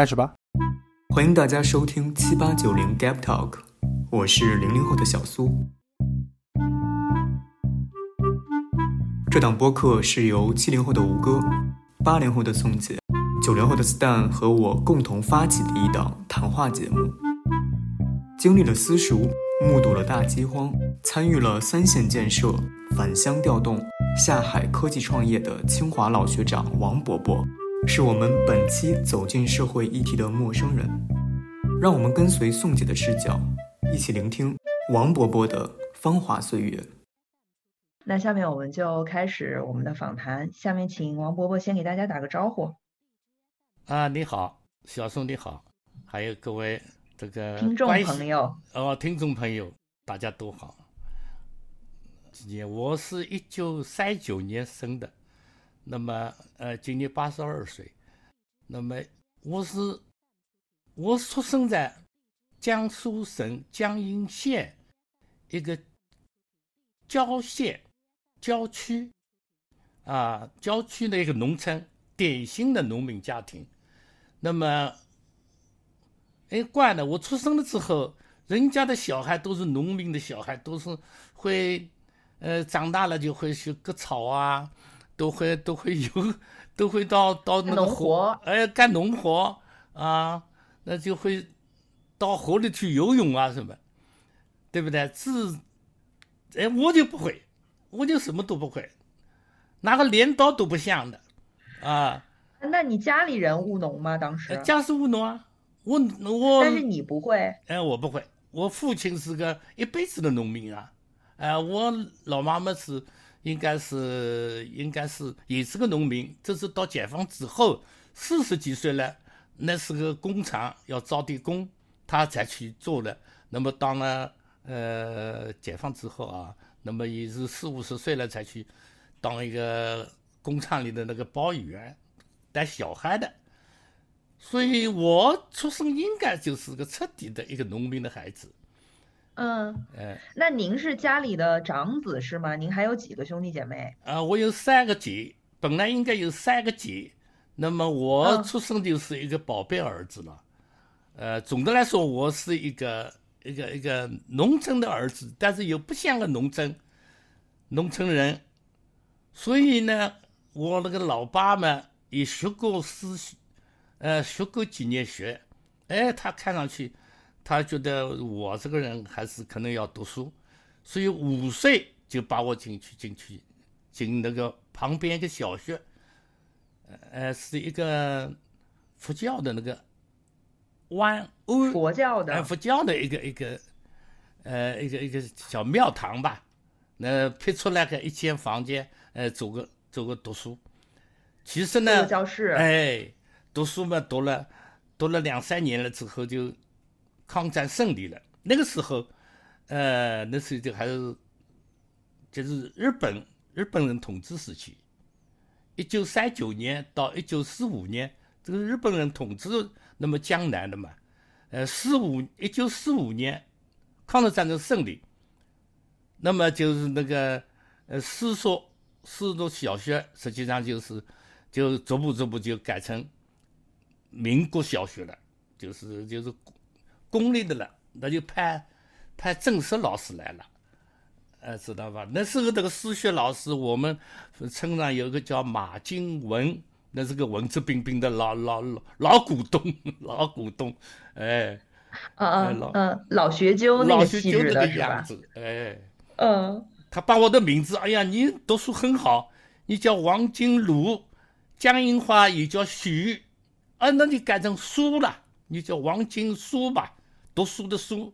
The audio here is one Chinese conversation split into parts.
开始吧。欢迎大家收听七八九零 Gap Talk，我是零零后的小苏。这档播客是由七零后的吴哥、八零后的宋姐、九零后的 Stan 和我共同发起的一档谈话节目。经历了私塾，目睹了大饥荒，参与了三线建设、返乡调动、下海科技创业的清华老学长王伯伯，是我们本期走进社会议题的陌生人。让我们跟随宋姐的视角，一起聆听王伯伯的芳华岁月。那下面我们就开始我们的访谈。下面请王伯伯先给大家打个招呼。啊，你好，小宋你好，还有各位这个听众朋友哦，听众朋友大家都好。我是一九三九年生的，那么呃，今年八十二岁。那么我是我出生在江苏省江阴县一个郊县。郊区，啊，郊区的一个农村，典型的农民家庭。那么，哎，惯了，我出生了之后，人家的小孩都是农民的小孩，都是会，呃，长大了就会去割草啊，都会 都会有，都会到到那个河，哎，干农活啊，那就会到河里去游泳啊什么，对不对？自，哎，我就不会。我就什么都不会，拿个镰刀都不像的，啊！那你家里人务农吗？当时家是务农啊，我我。但是你不会？哎，我不会。我父亲是个一辈子的农民啊，哎，我老妈妈是应该是应该是也是个农民，这是到解放之后四十几岁了，那是个工厂要招的工，他才去做的。那么当了呃解放之后啊。那么也是四五十岁了才去当一个工厂里的那个包员，带小孩的，所以我出生应该就是个彻底的一个农民的孩子。嗯，哎，那您是家里的长子是吗？您还有几个兄弟姐妹？啊，我有三个姐，本来应该有三个姐，那么我出生就是一个宝贝儿子了。呃，总的来说，我是一个。一个一个农村的儿子，但是又不像个农村农村人，所以呢，我那个老爸嘛也学过诗，呃，学过几年学，哎，他看上去，他觉得我这个人还是可能要读书，所以五岁就把我进去进去进那个旁边一个小学，呃，是一个佛教的那个。湾欧佛教的，佛教的一个一个，呃，一个一个小庙堂吧，那辟出来个一间房间，呃，做个做个读书。其实呢，教室，哎，读书嘛，读了读了两三年了之后，就抗战胜利了。那个时候，呃，那时候就还是就是日本日本人统治时期，一九三九年到一九四五年，这个日本人统治。那么江南的嘛，呃，四五一九四五年，抗日战争胜利，那么就是那个呃私塾私塾小学，实际上就是就逐步逐步就改成民国小学了，就是就是公立的了，那就派派正式老师来了，呃，知道吧？那时候这个私学老师，我们村上有个叫马金文。那是个文质彬彬的老老老 老股东，老股东，哎，嗯嗯嗯，老学究那个气质的样子，哎，嗯，他把我的名字，哎呀，你读书很好，你叫王金鲁，江阴话也叫许，啊，那你改成苏了，你叫王金书吧，读书的书，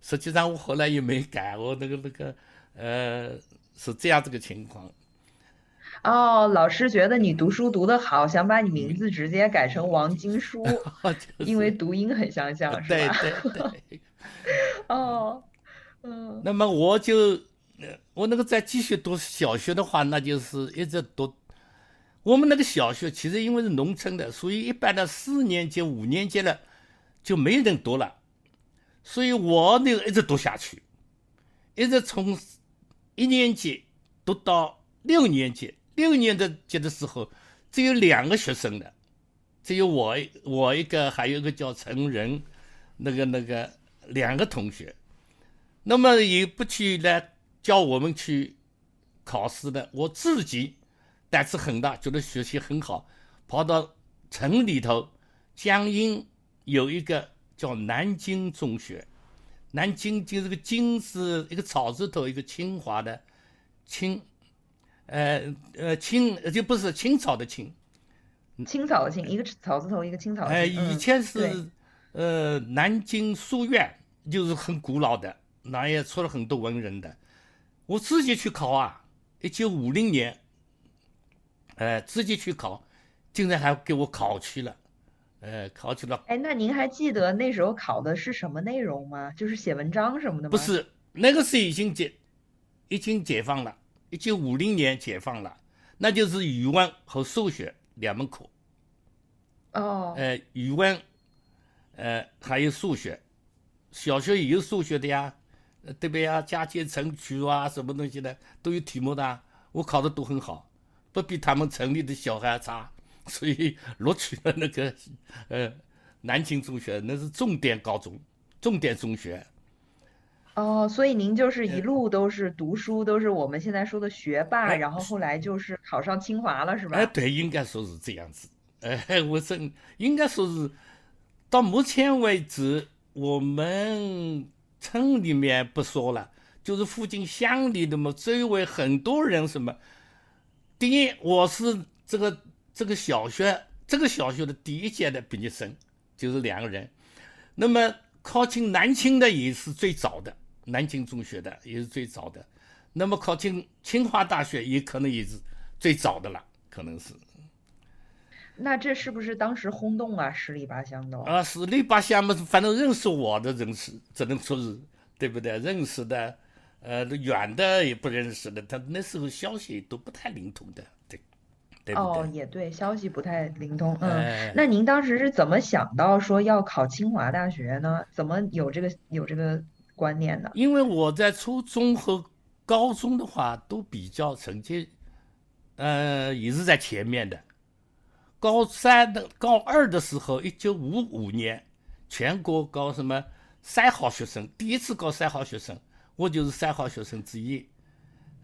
实际上我后来也没改，我那个那个，呃，是这样子个情况。哦，老师觉得你读书读得好，想把你名字直接改成王金书，因为读音很相像，是吧？对对对。哦，嗯。那么我就，我那个再继续读小学的话，那就是一直读。我们那个小学其实因为是农村的，所以一般的四年级、五年级了就没人读了，所以我那个一直读下去，一直从一年级读到六年级。六年的级的时候，只有两个学生的，只有我我一个，还有一个叫陈仁，那个那个两个同学。那么也不去来叫我们去考试的，我自己胆子很大，觉得学习很好，跑到城里头，江阴有一个叫南京中学，南京就是个京是一个草字头一个清华的清，呃呃清就不是清朝的清。清朝的清，一个草字头，一个青草。哎，以前是，呃，南京书院，就是很古老的，那也出了很多文人的。我自己去考啊，一九五零年，呃，自己去考，竟然还给我考去了，呃，考取了。哎，那您还记得那时候考的是什么内容吗？就是写文章什么的吗？不是，那个是已经解，已经解放了，一九五零年解放了，那就是语文和数学。两门课，哦，呃，语文，呃，还有数学，小学也有数学的呀，对不对呀？加减乘除啊，什么东西的都有题目的，我考的都很好，不比他们城里的小孩差，所以录取了那个，呃，南京中学，那是重点高中，重点中学。哦，所以您就是一路都是读书，都是我们现在说的学霸，然后后来就是考上清华了，是吧？哎，对，应该说是这样子。哎，我真应该说是到目前为止，我们村里面不说了，就是附近乡里的嘛，周围很多人什么。第一，我是这个这个小学这个小学的第一届的毕业生，就是两个人。那么考进南京的也是最早的。南京中学的也是最早的，那么考进清华大学也可能也是最早的了，可能是。那这是不是当时轰动啊？十里八乡的啊，十里八乡嘛，反正认识我的人是只能说是对不对？认识的，呃，远的也不认识的，他那时候消息都不太灵通的，对，不对？哦，也对，消息不太灵通。嗯，那您当时是怎么想到说要考清华大学呢？怎么有这个有这个？观念呢，因为我在初中和高中的话都比较成绩，呃，也是在前面的。高三的高二的时候，一九五五年，全国搞什么三好学生，第一次搞三好学生，我就是三好学生之一。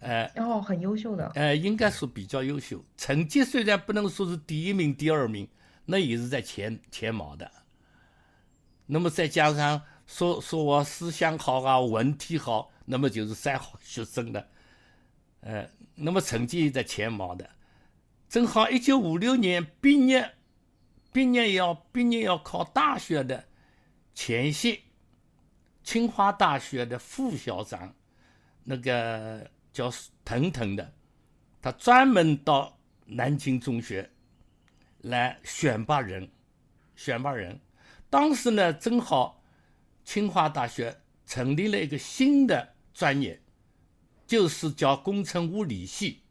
呃，哦，很优秀的。呃，应该说比较优秀，成绩虽然不能说是第一名、第二名，那也是在前前茅的。那么再加上。说说我思想好啊，文体好，那么就是三好学生了，呃，那么成绩在前茅的，正好一九五六年毕业，毕业要毕业要考大学的前夕，清华大学的副校长，那个叫腾腾的，他专门到南京中学来选拔人，选拔人，当时呢正好。清华大学成立了一个新的专业，就是叫工程物理系。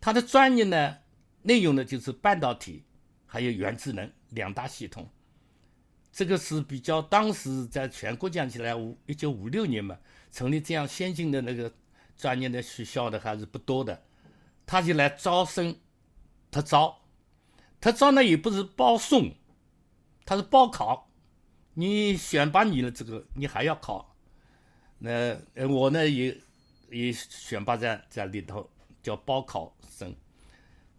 它的专业呢，内容呢就是半导体还有原子能两大系统。这个是比较当时在全国讲起来，五一九五六年嘛，成立这样先进的那个专业的学校的还是不多的。他就来招生，他招，他招呢也不是报送，他是报考。你选拔你的这个，你还要考。那我呢也也选拔在在里头，叫报考生。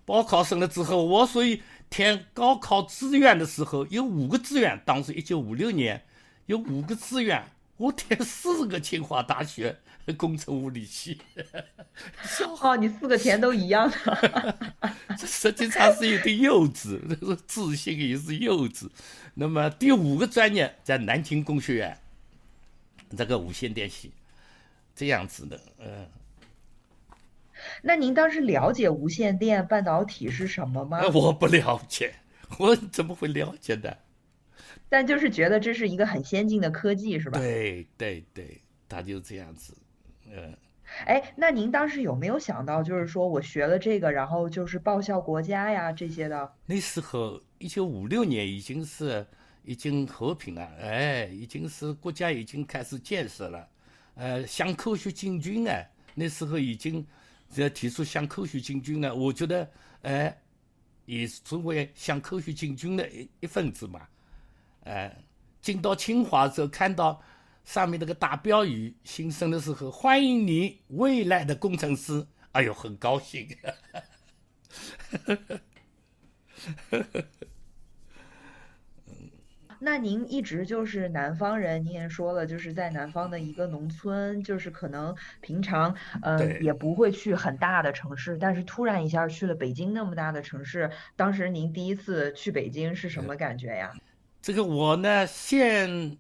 报考生了之后，我所以填高考志愿的时候有五个志愿，当时一九五六年有五个志愿，我填四个清华大学工程物理系。哦，你四个填都一样的。这实际上是有点幼稚，自信也是幼稚。那么第五个专业在南京工学院，这个无线电系，这样子的，嗯。那您当时了解无线电半导体是什么吗？我不了解，我怎么会了解的？但就是觉得这是一个很先进的科技，是吧？对对对，他就这样子，嗯。哎，那您当时有没有想到，就是说我学了这个，然后就是报效国家呀这些的？那时候一九五六年已经是已经和平了，哎，已经是国家已经开始建设了，呃，向科学进军哎，那时候已经要提出向科学进军了。我觉得，哎，也作为向科学进军的一一份子嘛。哎，进到清华之后，看到上面那个大标语新生的时候，欢迎你未来的工程师，哎呦，很高兴。那您一直就是南方人，您也说了，就是在南方的一个农村，就是可能平常呃也不会去很大的城市，但是突然一下去了北京那么大的城市，当时您第一次去北京是什么感觉呀？这个我呢，现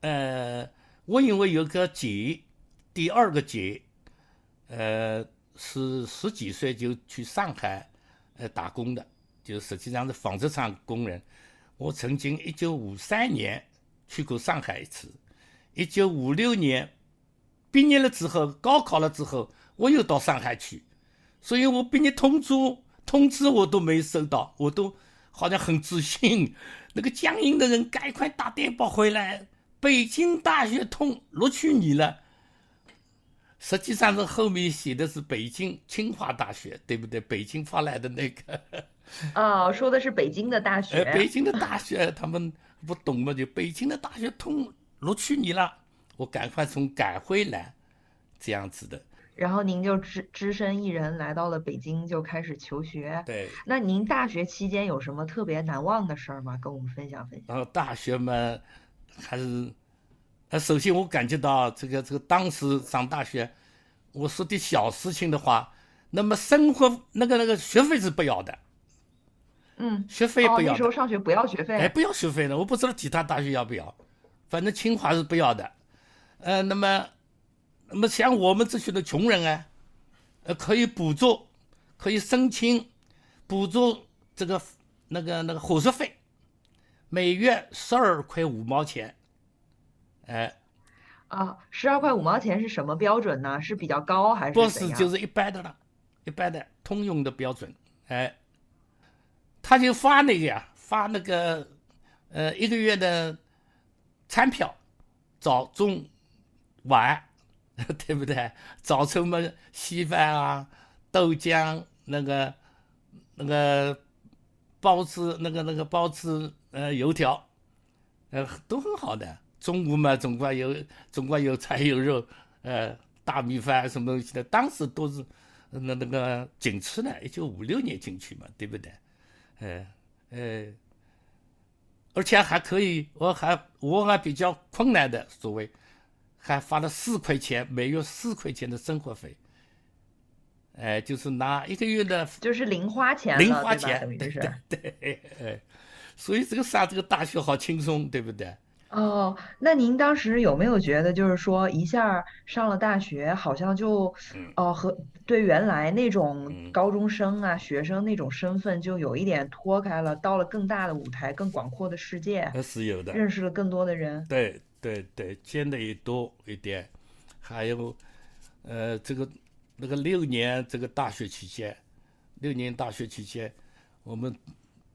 呃，我因为有个姐，第二个姐，呃，是十几岁就去上海呃打工的，就实际上是纺织厂工人。我曾经一九五三年去过上海一次，一九五六年毕业了之后，高考了之后，我又到上海去，所以我毕业通知通知我都没收到，我都好像很自信。那个江阴的人赶快打电报回来，北京大学通录取你了。实际上是后面写的是北京清华大学，对不对？北京发来的那个。哦，说的是北京的大学。北京的大学，他们不懂嘛？就北京的大学通录取你了，我赶快从赶回来，这样子的。然后您就只只身一人来到了北京，就开始求学。对。那您大学期间有什么特别难忘的事儿吗？跟我们分享分享。然后大学嘛，还是，呃，首先我感觉到这个这个当时上大学，我说的小事情的话，那么生活那个那个学费是不要的。嗯，学费不要。那时候上学不要学费。哎，不要学费的，我不知道其他大学要不要，反正清华是不要的。呃，那么，那么像我们这些的穷人啊，呃，可以补助，可以申请补助这个那个那个伙食费，每月十二块五毛钱。哎，啊，十二块五毛钱是什么标准呢？是比较高还是？不是，就是一般的了，一般的通用的标准。哎。他就发那个呀，发那个，呃，一个月的餐票，早中晚，对不对？早晨嘛，稀饭啊，豆浆，那个那个包子，那个那个包子，呃，油条，呃，都很好的。中午嘛，总归有总归有菜有肉，呃，大米饭什么东西的，当时都是那那个进去呢，一九五六年进去嘛，对不对？哎哎，而且还可以，我还我还比较困难的，所谓还发了四块钱，每月四块钱的生活费，哎，就是拿一个月的，就是零花钱，零花钱，等于是，对，哎，所以这个上这个大学好轻松，对不对？哦，那您当时有没有觉得，就是说一下上了大学，好像就，哦，和对原来那种高中生啊、学生那种身份就有一点脱开了，到了更大的舞台、更广阔的世界，是有的，认识了更多的人。对对对，见的也多一点，还有，呃，这个那个六年这个大学期间，六年大学期间，我们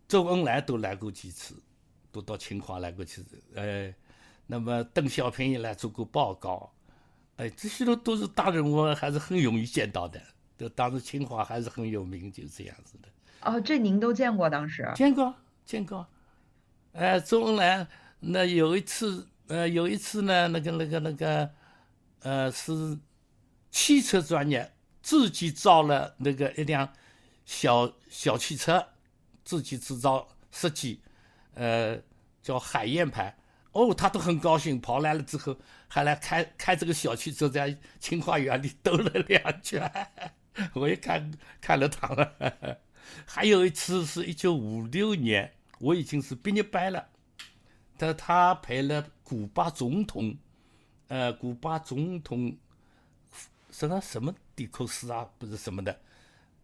周恩来都来过几次。都到清华来过几次，哎，那么邓小平也来做过报告，哎，这些都都是大人物，还是很容易见到的。都当时清华还是很有名，就这样子的。哦，这您都见过当时？见过，见过。哎，周恩来那有一次，呃，有一次呢，那个那个那个，呃，是汽车专业，自己造了那个一辆小小汽车，自己制造设计。呃，叫海燕牌，哦，他都很高兴，跑来了之后还来开开这个小汽车，在清华园里兜了两圈，我也看看了他了。还有一次是一九五六年，我已经是毕业班了，他他陪了古巴总统，呃，古巴总统什么什么迪克斯啊，不是什么的，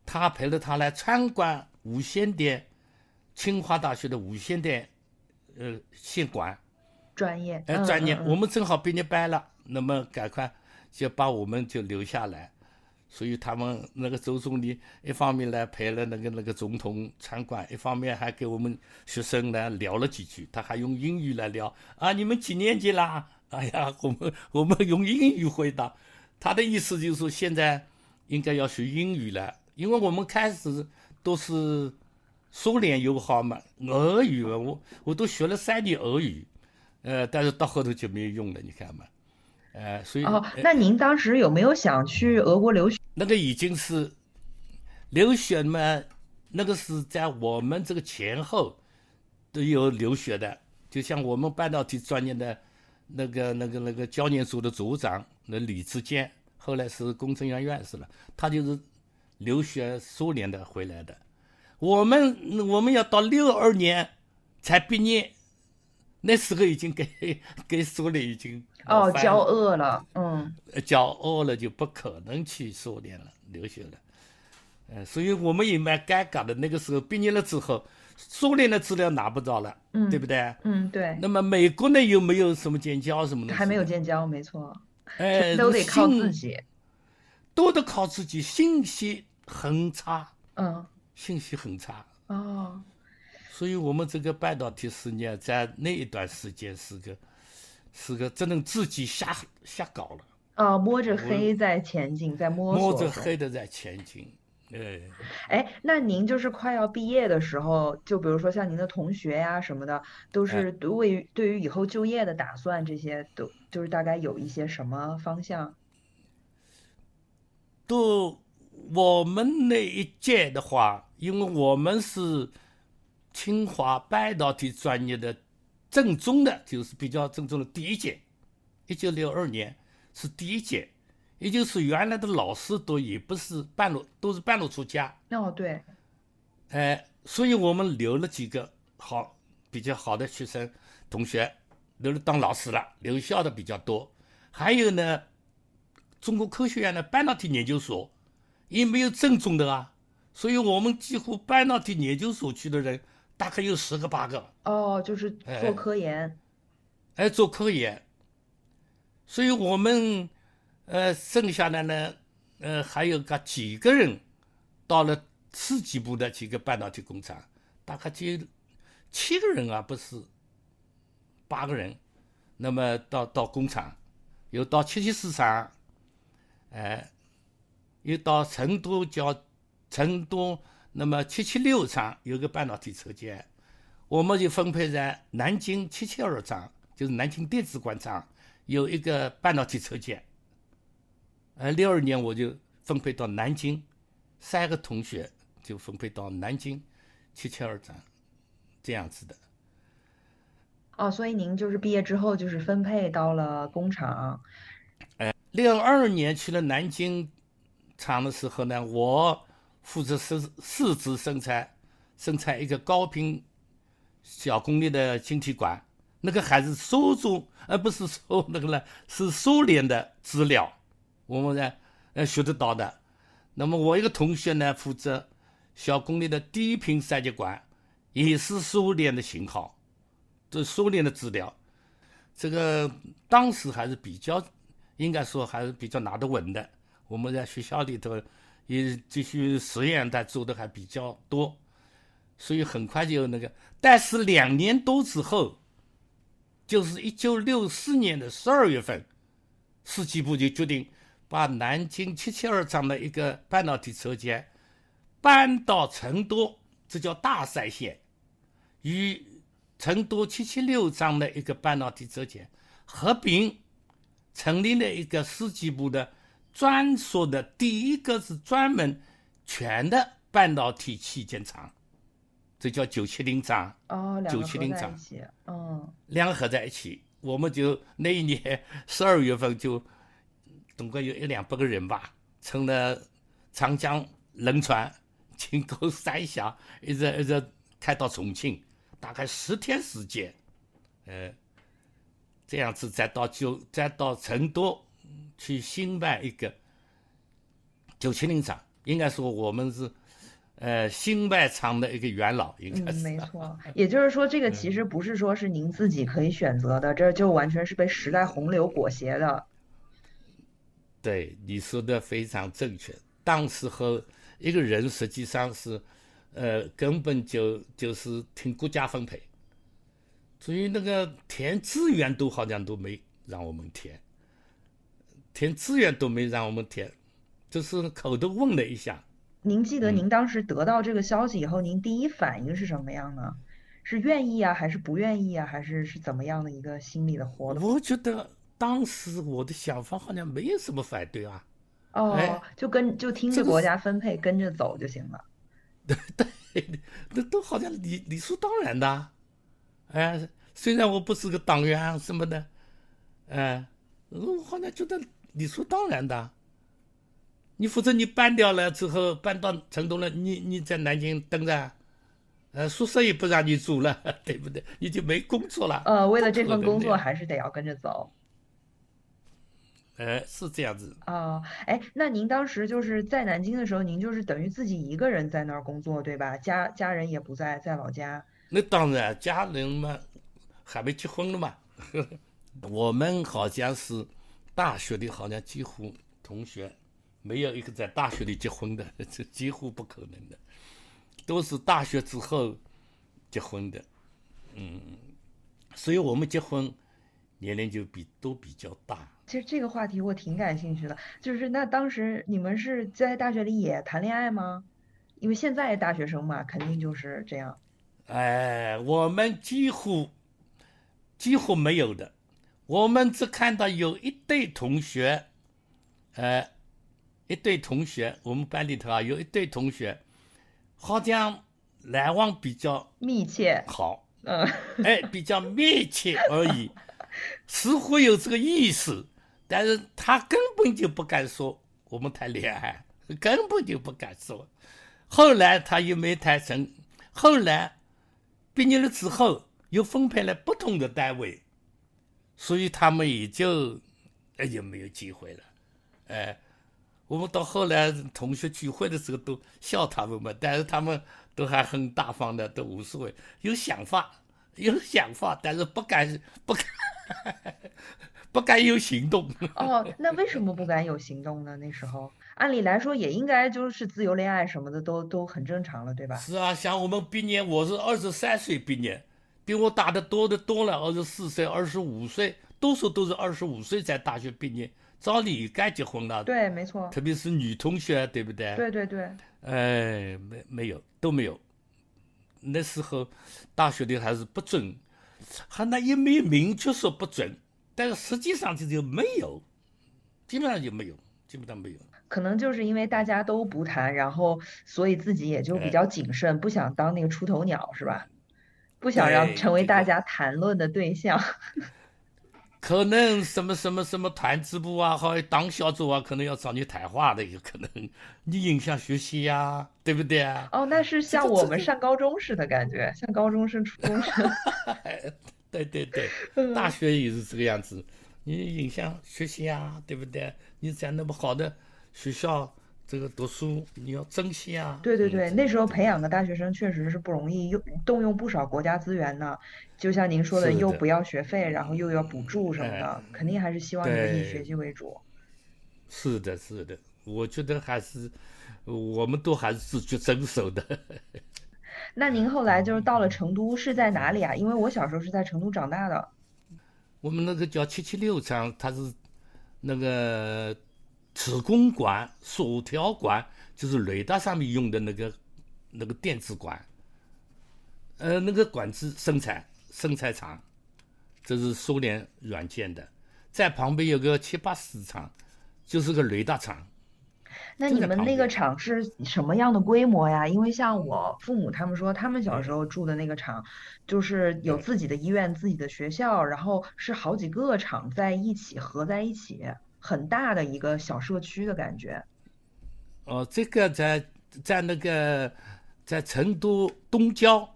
他陪着他来参观无线电。清华大学的无线电，呃，线管专业，哎，专业，我们正好毕业班了，那么赶快就把我们就留下来，所以他们那个周总理一方面来陪了那个那个总统参观，一方面还给我们学生呢聊了几句，他还用英语来聊啊，你们几年级啦？哎呀，我们我们用英语回答，他的意思就是说现在应该要学英语了，因为我们开始都是。苏联友好嘛，俄语我我都学了三年俄语，呃，但是到后头就没有用了，你看嘛，呃，所以哦，那您当时有没有想去俄国留学？那个已经是留学嘛，那个是在我们这个前后都有留学的，就像我们半导体专业的那个那个那个教研组的组长那李志坚，后来是工程院院士了，他就是留学苏联的回来的。我们我们要到六二年才毕业，那时候已经给给苏联已经哦交恶了，嗯，交恶了就不可能去苏联了留学了，呃，所以我们也蛮尴尬的。那个时候毕业了之后，苏联的资料拿不着了，嗯，对不对？嗯，对。那么美国呢，又没有什么建交什么的，还没有建交，没错，哎，都得靠自己，都得靠自己，信息很差，嗯。信息很差哦，所以我们这个半导体事业在那一段时间是个是个只能自己瞎瞎搞了啊，摸着黑在前进，在摸索，摸着黑的在前进。哎，哎，那您就是快要毕业的时候，就比如说像您的同学呀什么的，都是对于对于以后就业的打算，这些都就是大概有一些什么方向？都。我们那一届的话，因为我们是清华半导体专业的正宗的，就是比较正宗的第一届，一九六二年是第一届，也就是原来的老师都也不是半路，都是半路出家。哦，对。哎，所以我们留了几个好比较好的学生同学，留了当老师了，留校的比较多。还有呢，中国科学院的半导体研究所。也没有正宗的啊，所以我们几乎半导体研究所去的人大概有十个八个。哦，就是做科研，哎，做科研。所以我们呃剩下的呢，呃还有个几个人到了次级部的几个半导体工厂，大概就七个人啊，不是八个人。那么到到工厂，又到七七四厂，哎。又到成都叫成都，那么七七六厂有个半导体车间，我们就分配在南京七七二厂，就是南京电子管厂有一个半导体车间。呃，六二年我就分配到南京，三个同学就分配到南京七七二厂，这样子的。哦，所以您就是毕业之后就是分配到了工厂。呃，六二年去了南京。厂的时候呢，我负责试试制生产，生产一个高频小功率的晶体管，那个还是苏中，而不是说那个呢，是苏联的资料，我们呢呃学得到的。那么我一个同学呢，负责小功率的低频三极管，也是苏联的型号，这苏联的资料，这个当时还是比较，应该说还是比较拿得稳的。我们在学校里头也继续实验，但做的还比较多，所以很快就那个。但是两年多之后，就是一九六四年的十二月份，四机部就决定把南京七七二厂的一个半导体车间搬到成都，这叫大赛县，与成都七七六厂的一个半导体车间合并，成立了一个四机部的。专属的第一个是专门全的半导体器件厂，这叫九七零厂。哦，九七零厂，嗯，两个合在一起，我们就那一年 十二月份就，总共有一两百个人吧，乘了长江轮船，经过三峡，一直一直开到重庆，大概十天时间，呃，这样子再到就再到成都。去新办一个九七零厂，应该说我们是，呃，新办厂的一个元老，应该是。嗯，没错。也就是说，这个其实不是说是您自己可以选择的，这就完全是被时代洪流裹挟的。对，你说的非常正确。当时候一个人实际上是，呃，根本就就是听国家分配，所以那个填志愿都好像都没让我们填。填志愿都没让我们填，就是口头问了一下，您记得您当时得到这个消息以后，您第一反应是什么样呢？是愿意啊，还是不愿意啊，还是是怎么样的一个心理的活动？我觉得当时我的想法好像没有什么反对啊。哦，就跟就听着国家分配，跟着走就行了。对 对，那都好像理理所当然的。哎，虽然我不是个党员什么的，哎，我好像觉得理所当然的。你否则你搬掉了之后，搬到成都了，你你在南京等着，呃，宿舍也不让你住了，对不对？你就没工作了。呃，为了这份工作，还是得要跟着走。哎，是这样子。哦，哎，那您当时就是在南京的时候，您就是等于自己一个人在那儿工作，对吧？家家人也不在，在老家。那当然，家人嘛，还没结婚了嘛。我们好像是大学里，好像几乎同学。没有一个在大学里结婚的，这 几乎不可能的，都是大学之后结婚的，嗯，所以我们结婚年龄就比都比较大。其实这个话题我挺感兴趣的，就是那当时你们是在大学里也谈恋爱吗？因为现在大学生嘛，肯定就是这样。哎，我们几乎几乎没有的，我们只看到有一对同学，呃。一对同学，我们班里头啊，有一对同学，好像来往比较密切，好，嗯，哎，比较密切而已，似乎有这个意思，但是他根本就不敢说我们谈恋爱，根本就不敢说。后来他又没谈成，后来毕业了之后又分配了不同的单位，所以他们也就哎就没有机会了，哎。我们到后来同学聚会的时候都笑他们嘛，但是他们都还很大方的，都无所谓，有想法，有想法，但是不敢不敢不敢有行动。哦，那为什么不敢有行动呢？那时候按理来说也应该就是自由恋爱什么的都都很正常了，对吧？是啊，像我们毕业，我是二十三岁毕业，比我大的多的多了，二十四岁、二十五岁，多数都是二十五岁才大学毕业。早你该结婚了，对，没错，特别是女同学，对不对？对对对。哎，没没有都没有，那时候大学里还是不准，还那也没有明确说不准，但是实际上就就没有，基本上就没有，基本上没有。可能就是因为大家都不谈，然后所以自己也就比较谨慎，不想当那个出头鸟，是吧？不想让成为大家谈论的对象。可能什么什么什么团支部啊，或党小组啊，可能要找你谈话的，有可能你影响学习呀，对不对啊？哦，那是像我们上高中似的感觉，像高中生、初中生。对对对，大学也是这个样子，你影响学习啊，对不对？你在那么好的学校。这个读书你要珍惜啊！对对对，那时候培养的大学生确实是不容易，用动用不少国家资源呢。就像您说的，又不要学费，然后又要补助什么的，肯定还是希望你们以学习为主。是的，是的，我觉得还是我们都还是自觉遵守的。那您后来就是到了成都，是在哪里啊？因为我小时候是在成都长大的。我们那个叫七七六厂，它是那个。磁共管、锁条管，就是雷达上面用的那个那个电子管，呃，那个管子生产生产厂，这是苏联软件的，在旁边有个七八十厂，就是个雷达厂。那你们那个厂是什么样的规模呀？因为像我父母他们说，他们小时候住的那个厂，就是有自己的医院、自己的学校，然后是好几个厂在一起合在一起。很大的一个小社区的感觉。哦，这个在在那个在成都东郊，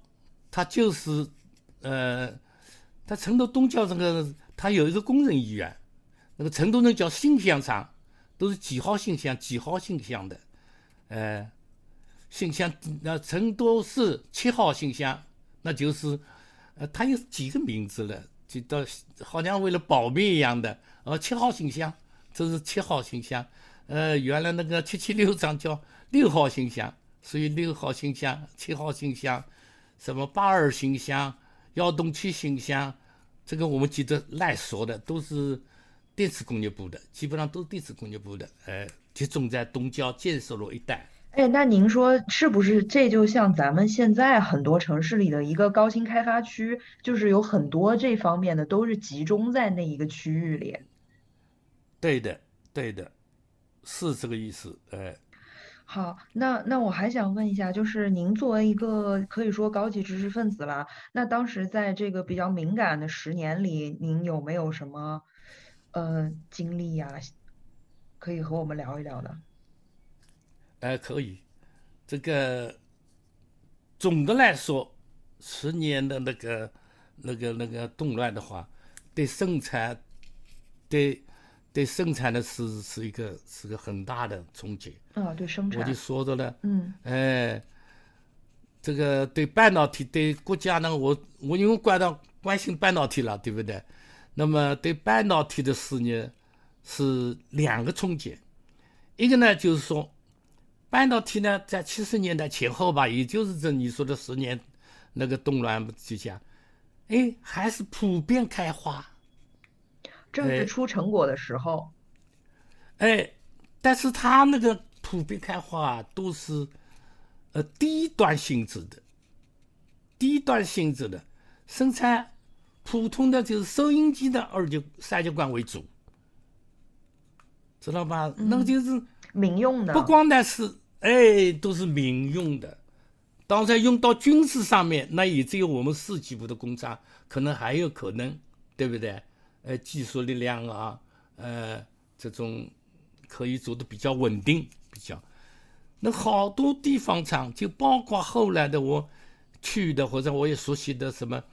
它就是呃，在成都东郊这个，它有一个工人医院，那个成都人叫信箱厂，都是几号信箱几号信箱的，呃，信箱那成都市七号信箱，那就是呃，它有几个名字了，就到好像为了保密一样的，呃，七号信箱。这是七号信箱，呃，原来那个七七六厂叫六号信箱，所以六号信箱、七号信箱，什么八二信箱、幺洞七信箱，这个我们记得赖说的都是电子工业部的，基本上都是电子工业部的，呃，集中在东郊建设路一带。哎，那您说是不是这就像咱们现在很多城市里的一个高新开发区，就是有很多这方面的都是集中在那一个区域里？对的，对的，是这个意思。哎，好，那那我还想问一下，就是您作为一个可以说高级知识分子了，那当时在这个比较敏感的十年里，您有没有什么呃经历呀，可以和我们聊一聊的？哎，可以。这个总的来说，十年的那个、那个、那个动乱的话，对生产、对对生产的是是一个是个很大的冲击。啊，对生产。我就说着了。嗯。哎，这个对半导体对国家呢，我我因为关到关心半导体了，对不对？那么对半导体的事业是两个冲击，一个呢就是说。半导体呢，在七十年代前后吧，也就是这你说的十年那个动乱之下，哎，还是普遍开花，正是出成果的时候。哎，但是它那个普遍开花都是呃低端性质的，低端性质的生产普通的就是收音机的二极三极管为主，知道吧？那个就是。民用的不光呢是，哎，都是民用的。当然用到军事上面，那也只有我们四级部的工厂可能还有可能，对不对？呃，技术力量啊，呃，这种可以做的比较稳定，比较。那好多地方厂，就包括后来的我去的或者我也熟悉的什么，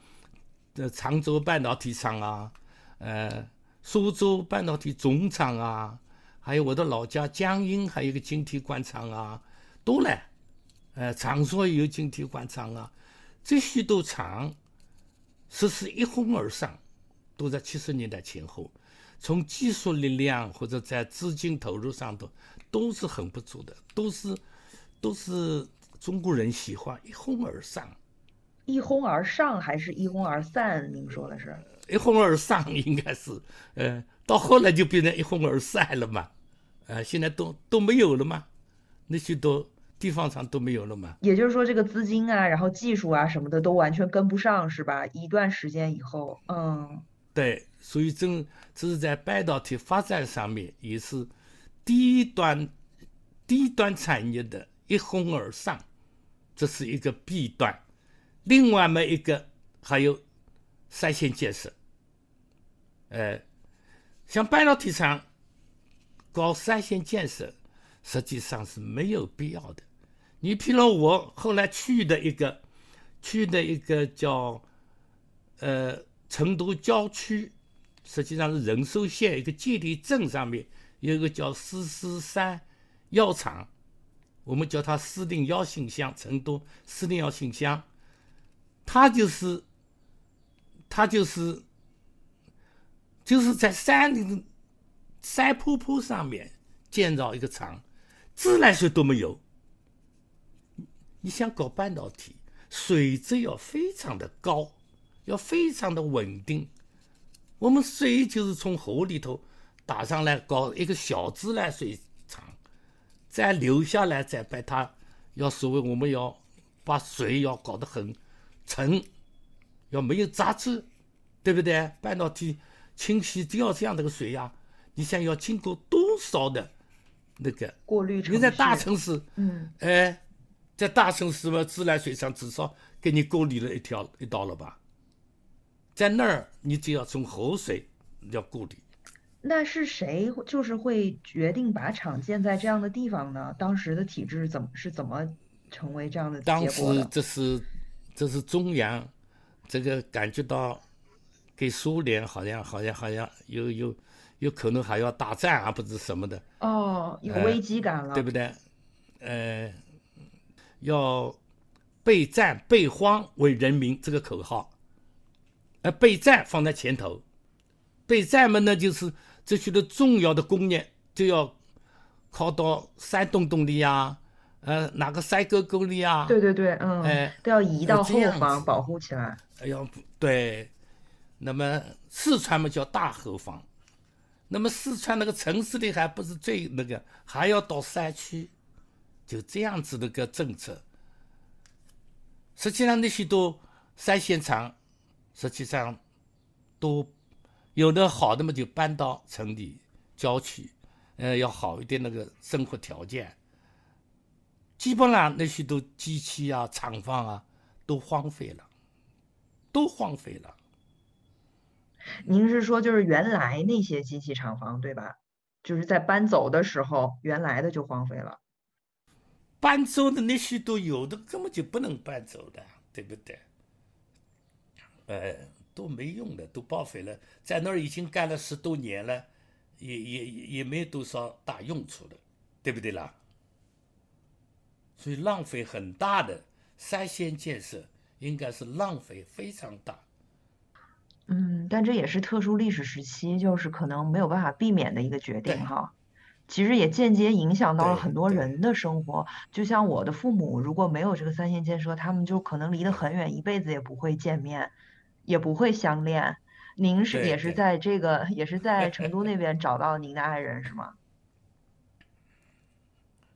常州半导体厂啊，呃，苏州半导体总厂啊。还有我的老家江阴，还有个晶体管厂啊，都来，呃，长沙也有晶体管厂啊，这许多厂，实是一哄而上，都在七十年代前后，从技术力量或者在资金投入上头，都是很不足的，都是，都是中国人喜欢一哄而上，一哄而上还是一哄而散？您说的是？一哄而上 应该是，呃，到后来就变成一哄而散了嘛。呃，现在都都没有了嘛？那些都地方上都没有了嘛？也就是说，这个资金啊，然后技术啊什么的都完全跟不上，是吧？一段时间以后，嗯，对，所以这这是在半导体发展上面也是低端低端产业的一哄而上，这是一个弊端。另外嘛，一个还有三线建设，呃，像半导体厂。搞三线建设，实际上是没有必要的。你譬如我后来去的一个，去的一个叫，呃，成都郊区，实际上是仁寿县一个界地镇上面有一个叫四四三药厂，我们叫它四零幺信箱，成都四零幺信箱，它就是，它就是，就是在山里的。山坡坡上面建造一个厂，自来水都没有。你想搞半导体，水质要非常的高，要非常的稳定。我们水就是从河里头打上来，搞一个小自来水厂，再流下来，再把它要所谓我们要把水要搞得很沉，要没有杂质，对不对？半导体清洗都要这样的个水呀。你想要经过多少的那个过滤？你在大城市，嗯，哎，在大城市嘛，自来水厂至少给你过滤了一条一道了吧？在那儿，你只要从河水要过滤。那是谁就是会决定把厂建在这样的地方呢？当时的体制怎么是怎么成为这样的当时这是这是中央，这个感觉到给苏联好像好像好像有有。有可能还要打战啊，不知什么的哦，有危机感了，对不对？呃，要备战备荒为人民这个口号，呃，备战放在前头，备战嘛，那就是这些的重要的工业就要靠到山洞洞里呀，呃，哪个山沟沟里呀？对对对，嗯，哎，都要移到后方保护起来。哎呀，对，那么四川嘛叫大后方。那么四川那个城市里还不是最那个，还要到山区，就这样子的个政策。实际上那些都三线厂，实际上都有的好的嘛，就搬到城里郊区，呃，要好一点那个生活条件。基本上那些都机器啊、厂房啊都荒废了，都荒废了。您是说就是原来那些机器厂房对吧？就是在搬走的时候，原来的就荒废了。搬走的那些都有的根本就不能搬走的，对不对？呃，都没用的，都报废了，在那儿已经干了十多年了，也也也没多少大用处的，对不对啦？所以浪费很大的三线建设，应该是浪费非常大。嗯，但这也是特殊历史时期，就是可能没有办法避免的一个决定哈。其实也间接影响到了很多人的生活。就像我的父母，如果没有这个三线建设，他们就可能离得很远，一辈子也不会见面，也不会相恋。您是也是在这个，也是 在成都那边找到您的爱人是吗？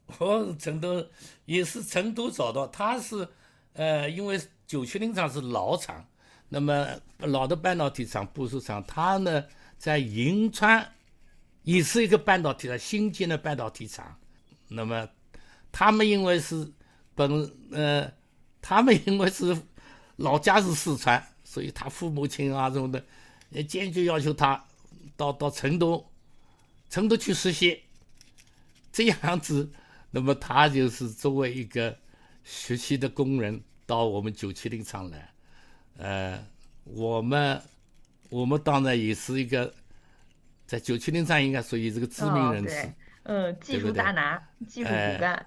我成都也是成都找到，他是，呃，因为九曲岭厂是老厂，那么老的半导体厂、布署厂，他呢在银川，也是一个半导体的新建的半导体厂，那么他们因为是本，呃，他们因为是老家是四川，所以他父母亲啊什么的，也坚决要求他到到成都，成都去实习，这样子。那么他就是作为一个学习的工人到我们九七零厂来，呃，我们我们当然也是一个在九七零厂应该属于这个知名人士，嗯，技术大拿，技术骨干，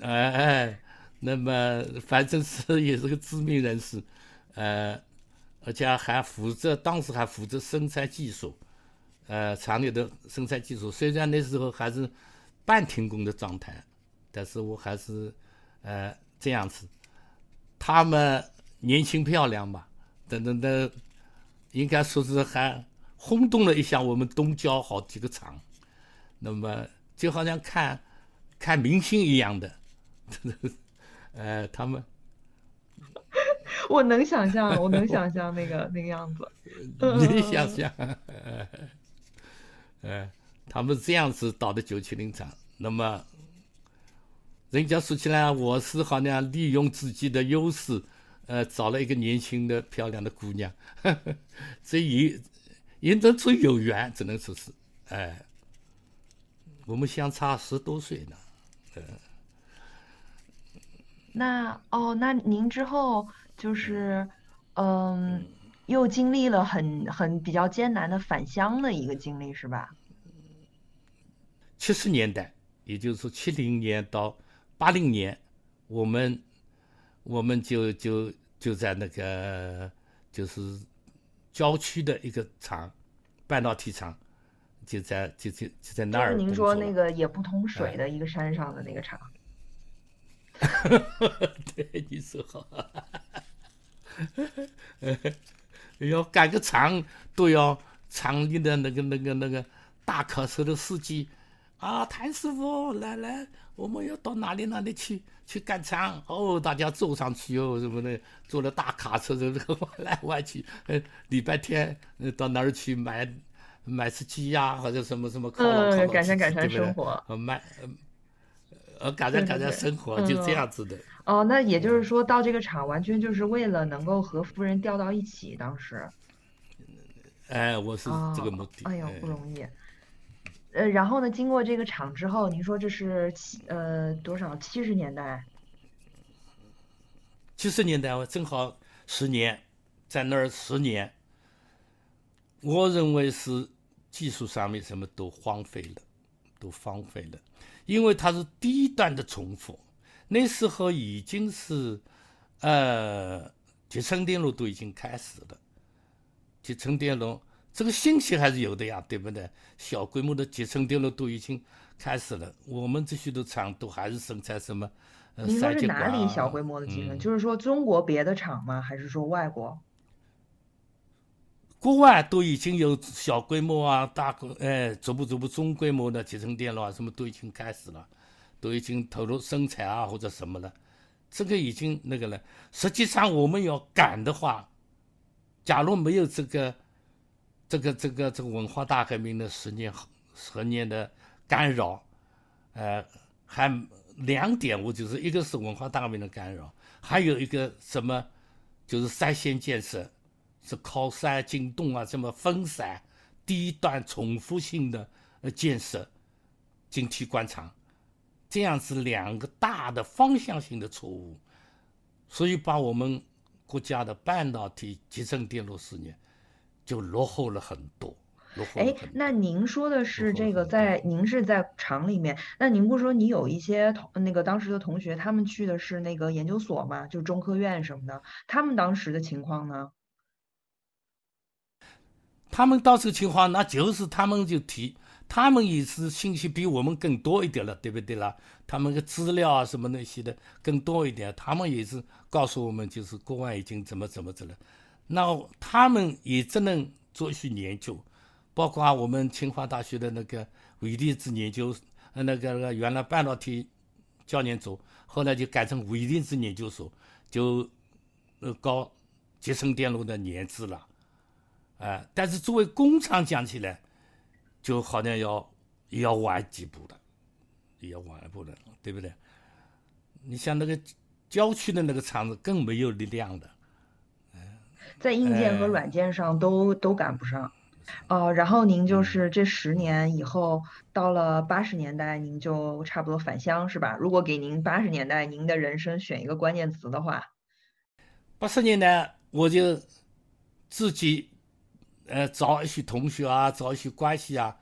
哎哎，那么反正是也是个知名人士，呃，而且还负责当时还负责生产技术，呃，厂里的生产技术，虽然那时候还是。半停工的状态，但是我还是，呃，这样子。他们年轻漂亮嘛，等等的，应该说是还轰动了一下我们东郊好几个厂。那么就好像看看明星一样的，呃，他们。我能想象，我能想象那个那个样子。你想象，呃。他们这样子倒的九七零厂，那么人家说起来，我是好像利用自己的优势，呃，找了一个年轻的漂亮的姑娘，这也也得出有缘，只能说是，哎，我们相差十多岁呢，呃。那哦，那您之后就是，嗯，又经历了很很比较艰难的返乡的一个经历，是吧？七十年代，也就是说七零年到八零年，我们我们就就就在那个就是郊区的一个厂，半导体厂，就在就就就在那儿。就是您说那个也不通水的一个山上的那个厂。对，你说好。要赶个场，都要场里的那个那个那个大卡车的司机。啊，谭师傅，来来，我们要到哪里哪里去去赶场哦？大家坐上去哦，什么的，坐了大卡车，这个弯来弯去。呃，礼拜天到哪儿去买买只鸡呀，或者什么什么烤烤改善改善生活。呃，买呃改善改善生活，就这样子的。哦，那也就是说到这个厂，完全就是为了能够和夫人调到一起，当时。哎，我是这个目的。哎呦，不容易。呃，然后呢？经过这个厂之后，您说这是七呃多少？七十年代？七十年代，我正好十年，在那儿十年。我认为是技术上面什么都荒废了，都荒废了，因为它是低端的重复。那时候已经是呃集成电路都已经开始了，集成电路。这个信息还是有的呀，对不对？小规模的集成电路都已经开始了，我们这许多厂都还是生产什么？您说是哪里小规模的集成？就是说中国别的厂吗？还是说外国？国外都已经有小规模啊，大规哎，逐步逐步中规模的集成电路啊，什么都已经开始了，都已经投入生产啊或者什么了，这个已经那个了。实际上我们要赶的话，假如没有这个这个这个这个文化大革命的十年十年的干扰，呃，还两点，我就是一个是文化大革命的干扰，还有一个什么就是三线建设，是靠山进洞啊，这么分散、低端、重复性的呃建设，晶体管厂。这样子两个大的方向性的错误，所以把我们国家的半导体集成电路事业就落后了很多。哎，那您说的是这个在您是在厂里面，那您不说你有一些同那个当时的同学，他们去的是那个研究所嘛，就中科院什么的，他们当时的情况呢？他们当时情况，那就是他们就提。他们也是信息比我们更多一点了，对不对啦？他们的资料啊什么那些的更多一点，他们也是告诉我们，就是国外已经怎么怎么着了。那他们也只能做一些研究，包括我们清华大学的那个微粒子研究，呃，那个那个原来半导体教研组，后来就改成微粒子研究所，就呃搞集成电路的研制了。啊，但是作为工厂讲起来。就好像要要晚几步的，要晚一步的，对不对？你像那个郊区的那个厂子更没有力量的，在硬件和软件上都都赶不上。哦，然后您就是这十年以后到了八十年代，您就差不多返乡是吧？如果给您八十年代您的人生选一个关键词的话，八十年代我就自己。呃，找一些同学啊，找一些关系啊，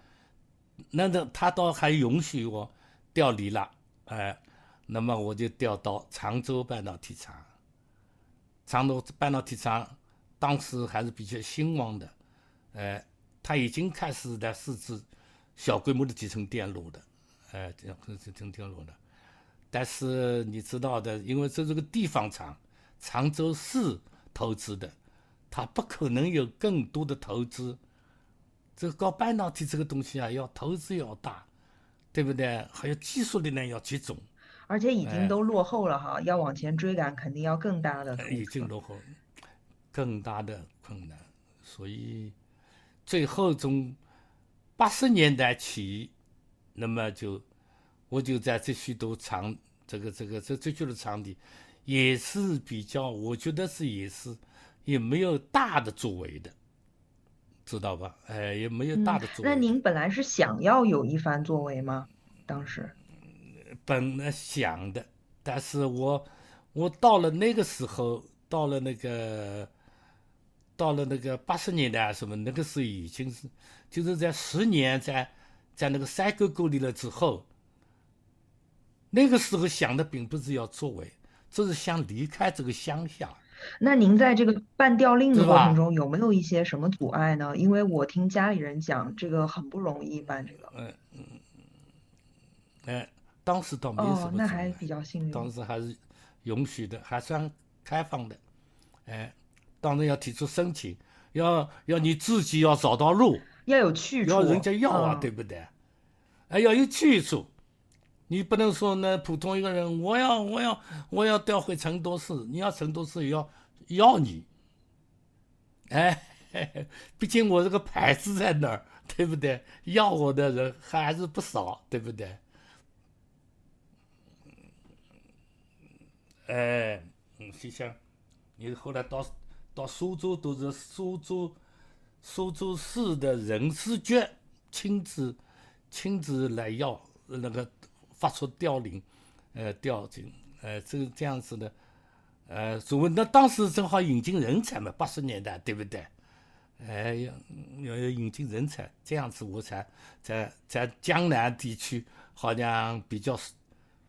那那他倒还允许我调离了，哎，那么我就调到常州半导体厂。常州半导体厂当时还是比较兴旺的，呃，他已经开始在试制小规模的集成电路的，哎，这样集成电路的。但是你知道的，因为这是个地方厂，常州市投资的。他不可能有更多的投资，这个搞半导体这个东西啊，要投资要大，对不对？还有技术力量要集中，而且已经都落后了哈，要往前追赶，肯定要更大的。已经落后，更大的困难，所以最后从八十年代起，那么就我就在这许多场，这个这个这这就是场地，也是比较，我觉得是也是。也没有大的作为的，知道吧？哎，也没有大的作为。那您本来是想要有一番作为吗？当时，本来想的，但是我我到了那个时候，到了那个，到了那个八十年代什么，那个时候已经是，就是在十年在在那个山沟沟里了之后，那个时候想的并不是要作为，只是想离开这个乡下。那您在这个办调令的过程中有没有一些什么阻碍呢？因为我听家里人讲，这个很不容易办这个。嗯嗯哎，当时倒没什么。哦，那还比较幸运。当时还是允许的，还算开放的。哎，当然要提出申请，要要你自己要找到路，要有去处，要人家要啊，对不对？哎，要有去处。你不能说呢，普通一个人，我要我要我要调回成都市，你要成都市也要要你，哎，毕竟我这个牌子在那儿，对不对？要我的人还是不少，对不对？哎，嗯，心想，你后来到到苏州都是苏州苏州市的人事局亲自亲自来要那个。发出凋零，呃，调进，呃，这这样子的，呃，所谓那当时正好引进人才嘛，八十年代，对不对？哎，要要要引进人才，这样子我才在在江南地区好像比较，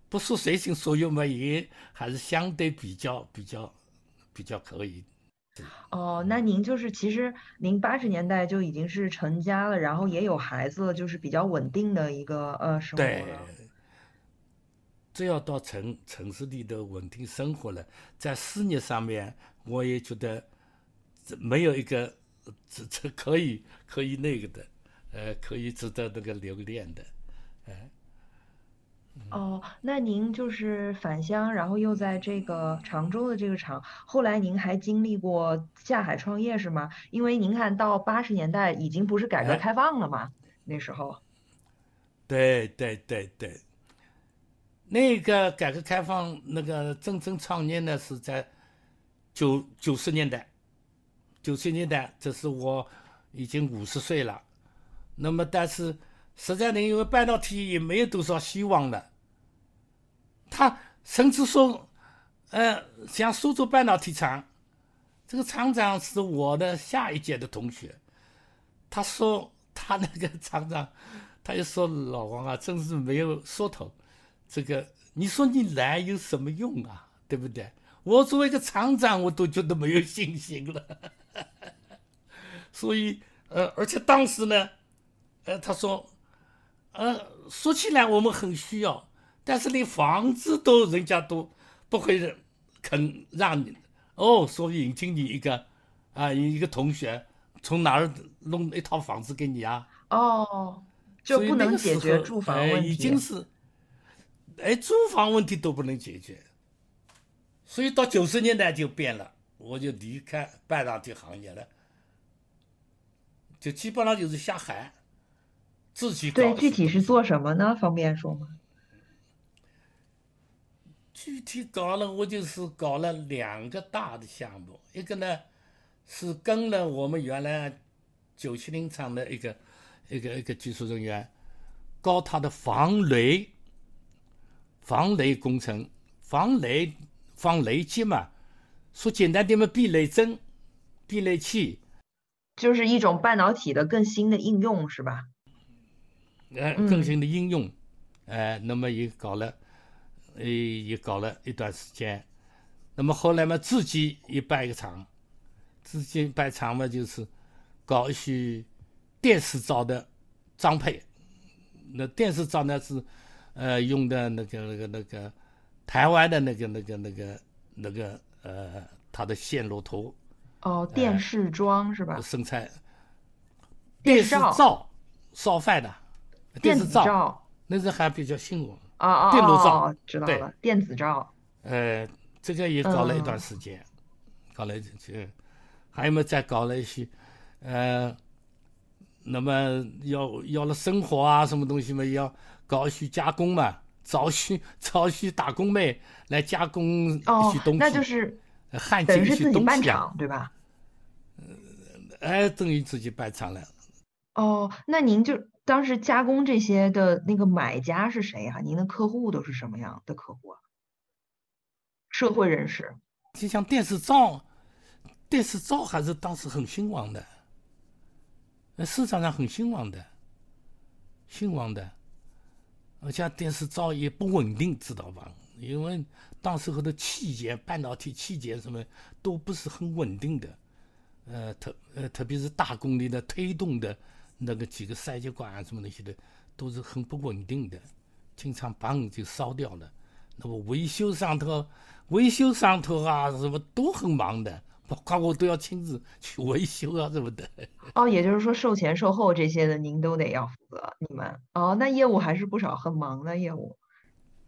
不说随心所欲嘛，也还是相对比较比较比较可以。哦，那您就是其实您八十年代就已经是成家了，然后也有孩子了，就是比较稳定的一个呃生活了。只要到城城市里头稳定生活了，在事业上面，我也觉得这没有一个这这可以可以那个的，呃，可以值得那个留恋的，哎，哦，那您就是返乡，然后又在这个常州的这个厂，后来您还经历过下海创业是吗？因为您看到八十年代已经不是改革开放了嘛，那时候。对对对对，那个改革开放那个真正创业呢是在九九十年代，九十年代，这是我已经五十岁了，那么但是实在呢，因为半导体也没有多少希望了。他甚至说，呃，像苏州半导体厂，这个厂长是我的下一届的同学。他说他那个厂长，他就说老王啊，真是没有说头。这个你说你来有什么用啊？对不对？我作为一个厂长，我都觉得没有信心了。所以，呃，而且当时呢，呃，他说，呃，说起来我们很需要。但是连房子都人家都不会肯让你哦，所以引进你一个啊，一个同学从哪儿弄一套房子给你啊？哦，就不能解决住房问题。已经是，哎，租房问题都不能解决，所以到九十年代就变了，我就离开半导体行业了，就基本上就是下海，自己搞。对，具体是做什么呢？方便说吗？具体搞了，我就是搞了两个大的项目，一个呢是跟了我们原来九七零厂的一个一个一个技术人员搞他的防雷防雷工程，防雷防雷击嘛，说简单点嘛，避雷针、避雷器，就是一种半导体的更新的应用，是吧？哎，更新的应用，哎，那么也搞了。呃，也搞了一段时间，那么后来嘛，自己也办一个厂，自己办厂嘛，就是搞一些电视灶的装配。那电视灶呢是，呃，用的那个那个那个台湾的那个那个那个那个呃，它的线路图。哦，电视装是吧？生产。电视灶烧饭的。电子灶。那是还比较新颖。啊啊电炉灶知道了，电子灶。呃，这个也搞了一段时间，搞了这，还有么再搞了一些，呃，那么要要了生活啊，什么东西嘛，要搞一些加工嘛，找些找些打工妹来加工一些东西。那就是焊等于是自己办厂对吧？哎，等于自己办厂了。哦，那您就。当时加工这些的那个买家是谁啊？您的客户都是什么样的客户啊？社会人士，就像电视灶，电视灶还是当时很兴旺的，呃，市场上很兴旺的，兴旺的，而且电视灶也不稳定，知道吧？因为当时候的器件，半导体器件什么都不是很稳定的，呃，特呃，特别是大功率的推动的。那个几个三极管啊，什么那些的，都是很不稳定的，经常嘣就烧掉了。那么维修上头，维修上头啊，什么都很忙的，包括我都要亲自去维修啊，什么的。哦，也就是说售前售后这些的，您都得要负责。你们哦，那业务还是不少，很忙的业务。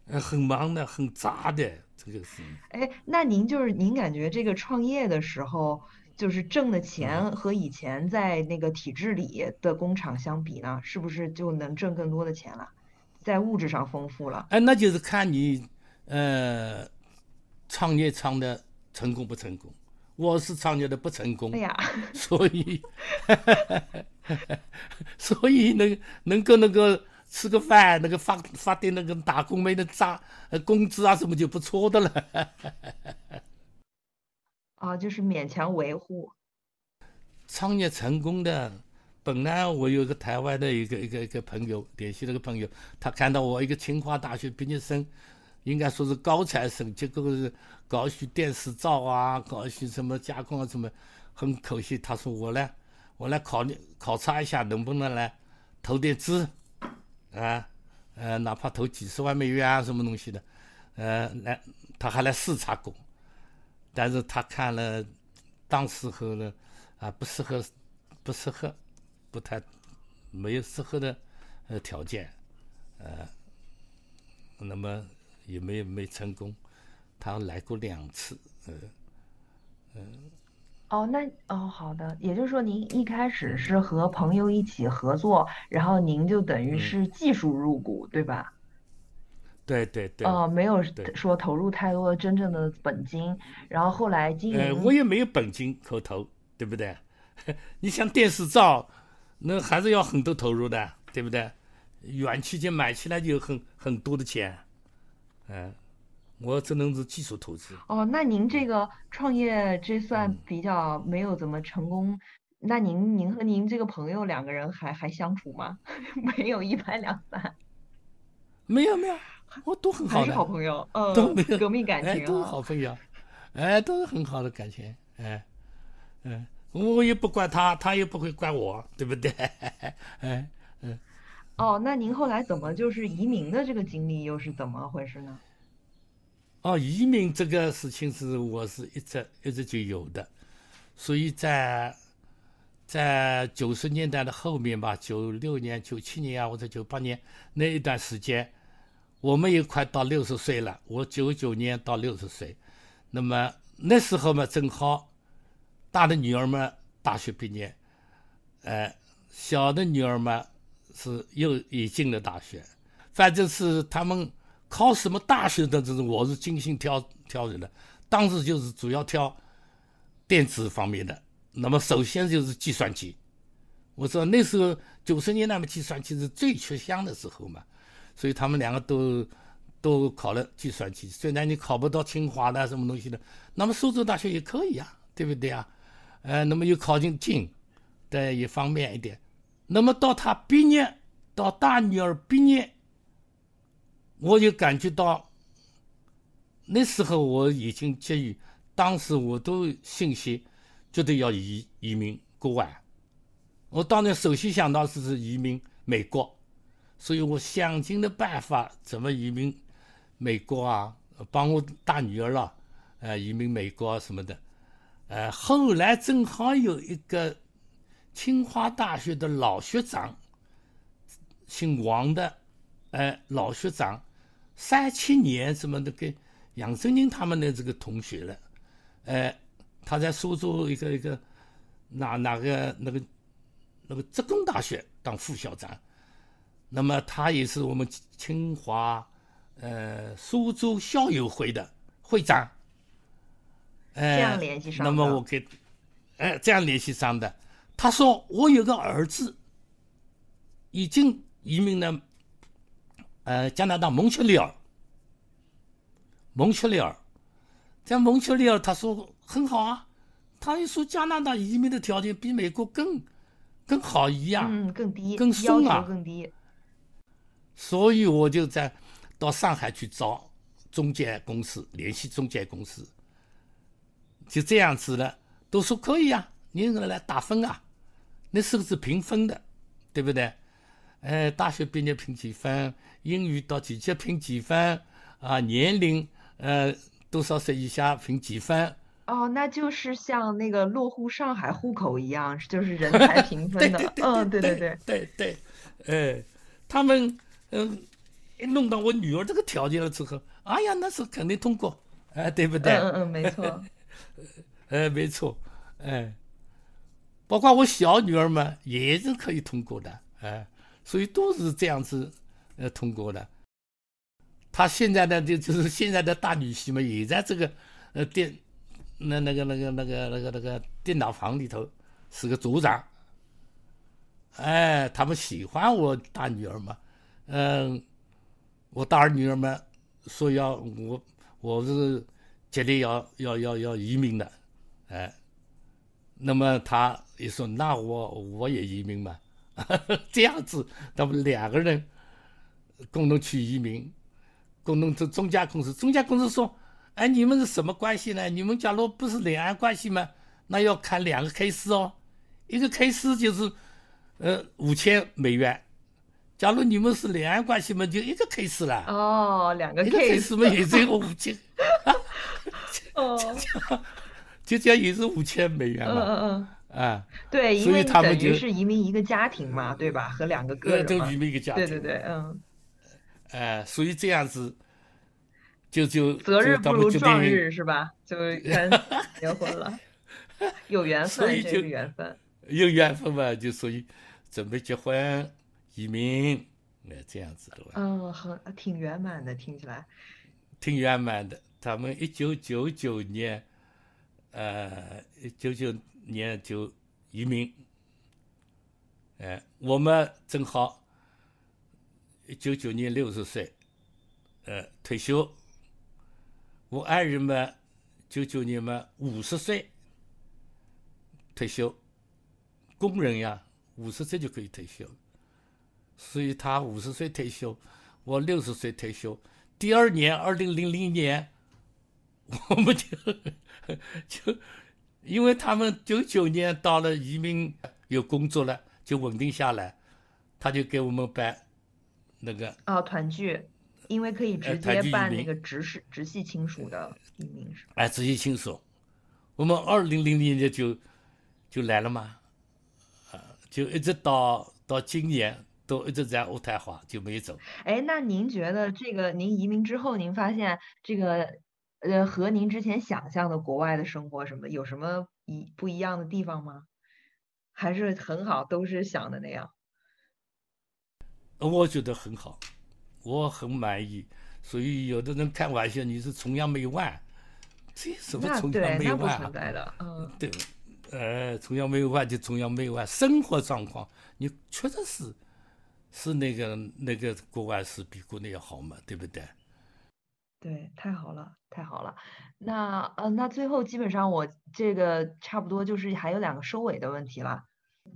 呃，很忙的，很杂的，这个是。哎，那您就是您感觉这个创业的时候？就是挣的钱和以前在那个体制里的工厂相比呢，是不是就能挣更多的钱了？在物质上丰富了？哎，那就是看你呃创业创的成功不成功。我是创业的不成功，哎呀，所以 所以能能够那个吃个饭，那个发发点那个打工妹的账呃工资啊什么就不错的了。啊，就是勉强维护。创业成功的，本来我有个台湾的一个一个一个朋友联系了个朋友，他看到我一个清华大学毕业生，应该说是高材生，结果是搞些电视灶啊，搞些什么加工啊什么，很可惜。他说我呢，我来考虑考察一下，能不能来投点资，啊，呃，哪怕投几十万美元啊，什么东西的，呃，来，他还来视察过。但是他看了，当时候呢，啊不适合，不适合，不太，没有适合的呃条件，呃，那么也没没成功。他来过两次，嗯嗯。哦，那哦，好的，也就是说，您一开始是和朋友一起合作，然后您就等于是技术入股，对吧？对对对。哦，没有说投入太多真正的本金，然后后来经营。呃，我也没有本金可投，对不对？你像电视照，那还是要很多投入的，对不对？远期件买起来就很很多的钱，嗯。我只能是技术投资。哦，那您这个创业这算比较没有怎么成功。那您您和您这个朋友两个人还还相处吗？没有一拍两散。没有没有，我都很好的。还是好朋友，嗯，都没有革命感情，都是好朋友，哎，都是很好的感情，哎，嗯，我也不怪他，他也不会怪我，对不对？哎，嗯。哦，那您后来怎么就是移民的这个经历又是怎么回事呢？哦，移民这个事情是我是一直一直就有的，所以在在九十年代的后面吧，九六年、九七年啊，或者九八年那一段时间，我们也快到六十岁了。我九九年到六十岁，那么那时候嘛，正好大的女儿们大学毕业，呃，小的女儿们是又也进了大学，反正是他们。考什么大学的这种，我是精心挑挑人的。当时就是主要挑电子方面的。那么首先就是计算机。我说那时候九十年代嘛，计算机是最吃香的时候嘛，所以他们两个都都考了计算机。虽然你考不到清华的什么东西的，那么苏州大学也可以呀，对不对啊？呃，那么又靠近近，的也方便一点。那么到他毕业，到大女儿毕业。我就感觉到，那时候我已经急于，当时我都信息，觉得要移移民国外。我当然首先想到是是移民美国，所以我想尽的办法怎么移民美国啊，帮我大女儿了，呃，移民美国什么的。呃，后来正好有一个清华大学的老学长，姓王的，呃，老学长。三七年什么的跟杨振宁他们的这个同学了，哎，他在苏州一个一个哪哪个那个那个职工大学当副校长，那么他也是我们清华呃苏州校友会的会长，哎，这样联系上的。那么我给哎这样联系上的，他说我有个儿子已经移民了。呃，加拿大蒙特利尔，蒙特利尔，在蒙特利尔，他说很好啊。他一说加拿大移民的条件比美国更更好一样，嗯，更低，更松啊，更低。所以我就在到上海去找中介公司，联系中介公司，就这样子了，都说可以啊，你来打分啊，那时候是评分的，对不对？哎，大学毕业评几分？英语到几级评几分？啊，年龄呃多少岁以下评几分？哦，那就是像那个落户上海户口一样，就是人才评分的。嗯，对对对对对，哎，他们嗯一弄到我女儿这个条件了之后，哎呀，那是肯定通过，哎，对不对？嗯嗯，没错。呃，没错，哎，包括我小女儿嘛，也是可以通过的，哎。所以都是这样子，呃，通过的。他现在呢就就是现在的大女婿嘛，也在这个，呃，电，那那个那个那个那个那个电脑房里头是个组长。哎，他们喜欢我大女儿嘛，嗯，我大儿女儿们说要我，我是决定要要要要移民的，哎，那么他也说那我我也移民嘛。这样子，他们两个人共同去移民，共同做中介公司。中介公司说：“哎，你们是什么关系呢？你们假如不是两岸关系吗？那要看两个 case 哦，一个 case 就是呃五千美元。假如你们是两岸关系嘛，就一个 case 了。哦，两个 case 嘛，也只有五千。哦，就这样也是五千美元嘛。嗯嗯嗯。啊，对，因为他们于是移民一个家庭嘛，对吧？和两个个人都移民一个家庭。对对对，嗯。哎，所以这样子，就就择日不如撞日是吧？就 跟结婚了，有缘分，这是缘分，有缘分嘛，就所以准备结婚、移民，哎，这样子的。嗯，很挺圆满的，听起来。挺圆满的。他们一九九九年，呃，九九年就移民。哎，我们正好一九九年六十岁，呃，退休。我爱人嘛，九九年嘛五十岁退休，工人呀，五十岁就可以退休，所以他五十岁退休，我六十岁退休。第二年，二零零零年，我们就就因为他们九九年到了移民有工作了。就稳定下来，他就给我们办那个哦团聚，因为可以直接办那个直系直系亲属的移民是哎，直系亲属，我们二零零零年就就来了嘛，啊，就一直到到今年都一直在渥太华就没走。哎，那您觉得这个您移民之后，您发现这个呃和您之前想象的国外的生活什么有什么一不一样的地方吗？还是很好，都是想的那样。我觉得很好，我很满意。所以有的人开玩笑，你是崇洋媚外，这什么崇洋媚外啊？的，嗯，对，呃，崇洋媚外就崇洋媚外。生活状况，你确实是是那个那个国外是比国内要好嘛，对不对？对，太好了，太好了。那呃，那最后基本上我这个差不多就是还有两个收尾的问题了。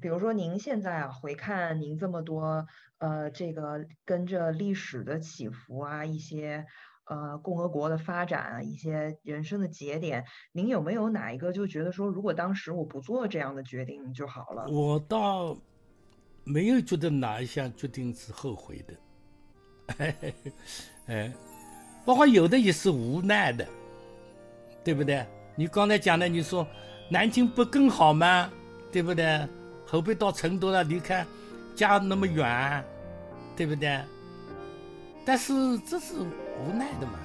比如说您现在啊回看您这么多呃这个跟着历史的起伏啊，一些呃共和国的发展啊，一些人生的节点，您有没有哪一个就觉得说，如果当时我不做这样的决定就好了？我倒没有觉得哪一项决定是后悔的，哎。包括有的也是无奈的，对不对？你刚才讲的，你说南京不更好吗？对不对？后背到成都了，你看家那么远，对不对？但是这是无奈的嘛。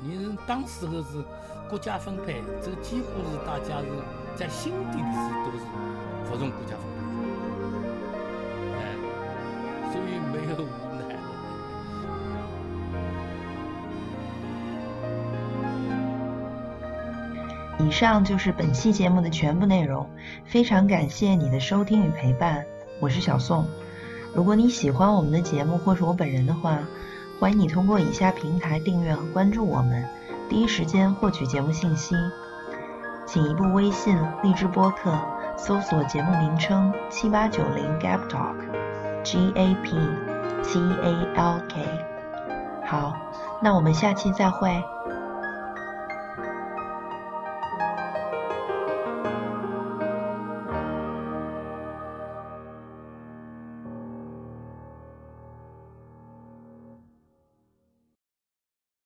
你当时候是国家分配，这几乎是大家是在心底里是都是服从国家分配，哎，所以没有。以上就是本期节目的全部内容，非常感谢你的收听与陪伴，我是小宋。如果你喜欢我们的节目或是我本人的话，欢迎你通过以下平台订阅和关注我们，第一时间获取节目信息。请移步微信、荔枝播客搜索节目名称七八九零 Gap Talk，G A P T A L K。好，那我们下期再会。